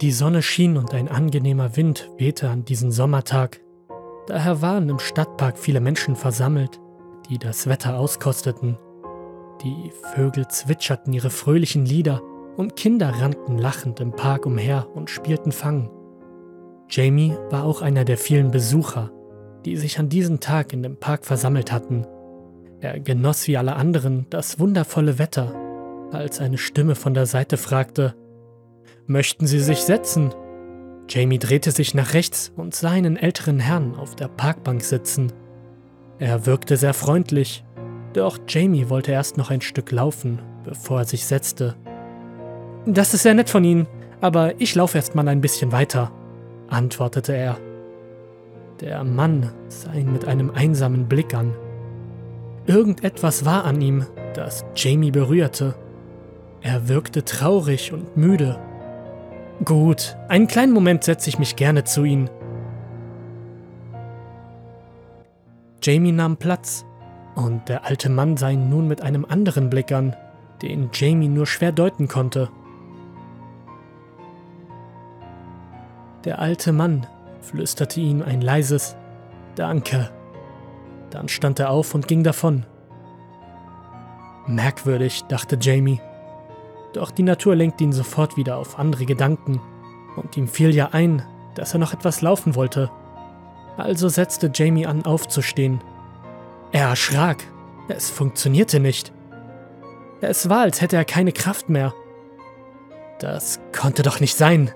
Die Sonne schien und ein angenehmer Wind wehte an diesem Sommertag. Daher waren im Stadtpark viele Menschen versammelt, die das Wetter auskosteten. Die Vögel zwitscherten ihre fröhlichen Lieder und Kinder rannten lachend im Park umher und spielten Fang. Jamie war auch einer der vielen Besucher, die sich an diesem Tag in dem Park versammelt hatten. Er genoss wie alle anderen das wundervolle Wetter, als eine Stimme von der Seite fragte, Möchten Sie sich setzen? Jamie drehte sich nach rechts und sah einen älteren Herrn auf der Parkbank sitzen. Er wirkte sehr freundlich, doch Jamie wollte erst noch ein Stück laufen, bevor er sich setzte. Das ist sehr nett von Ihnen, aber ich laufe erst mal ein bisschen weiter, antwortete er. Der Mann sah ihn mit einem einsamen Blick an. Irgendetwas war an ihm, das Jamie berührte. Er wirkte traurig und müde. Gut, einen kleinen Moment setze ich mich gerne zu Ihnen. Jamie nahm Platz und der alte Mann sah ihn nun mit einem anderen Blick an, den Jamie nur schwer deuten konnte. Der alte Mann flüsterte ihm ein leises Danke. Dann stand er auf und ging davon. Merkwürdig, dachte Jamie. Doch die Natur lenkte ihn sofort wieder auf andere Gedanken, und ihm fiel ja ein, dass er noch etwas laufen wollte. Also setzte Jamie an, aufzustehen. Er erschrak. Es funktionierte nicht. Es war, als hätte er keine Kraft mehr. Das konnte doch nicht sein.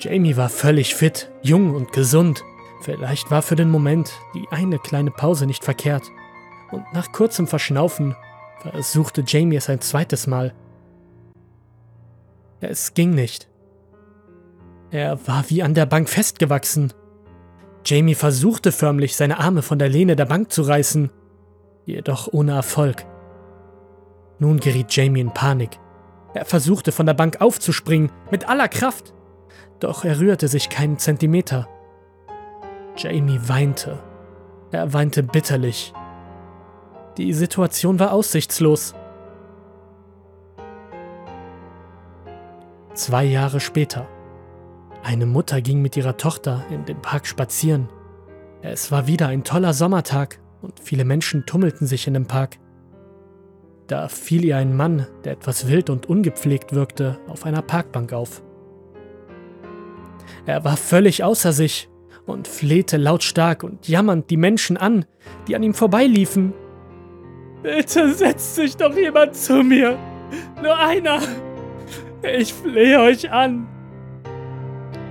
Jamie war völlig fit, jung und gesund. Vielleicht war für den Moment die eine kleine Pause nicht verkehrt. Und nach kurzem Verschnaufen versuchte Jamie es ein zweites Mal. Es ging nicht. Er war wie an der Bank festgewachsen. Jamie versuchte förmlich, seine Arme von der Lehne der Bank zu reißen, jedoch ohne Erfolg. Nun geriet Jamie in Panik. Er versuchte von der Bank aufzuspringen, mit aller Kraft, doch er rührte sich keinen Zentimeter. Jamie weinte. Er weinte bitterlich. Die Situation war aussichtslos. Zwei Jahre später. Eine Mutter ging mit ihrer Tochter in den Park spazieren. Es war wieder ein toller Sommertag und viele Menschen tummelten sich in dem Park. Da fiel ihr ein Mann, der etwas wild und ungepflegt wirkte, auf einer Parkbank auf. Er war völlig außer sich und flehte lautstark und jammernd die Menschen an, die an ihm vorbeiliefen. Bitte setzt sich doch jemand zu mir. Nur einer. Ich flehe euch an.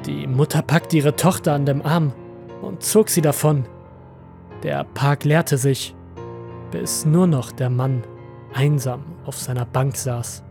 Die Mutter packte ihre Tochter an dem Arm und zog sie davon. Der Park leerte sich, bis nur noch der Mann einsam auf seiner Bank saß.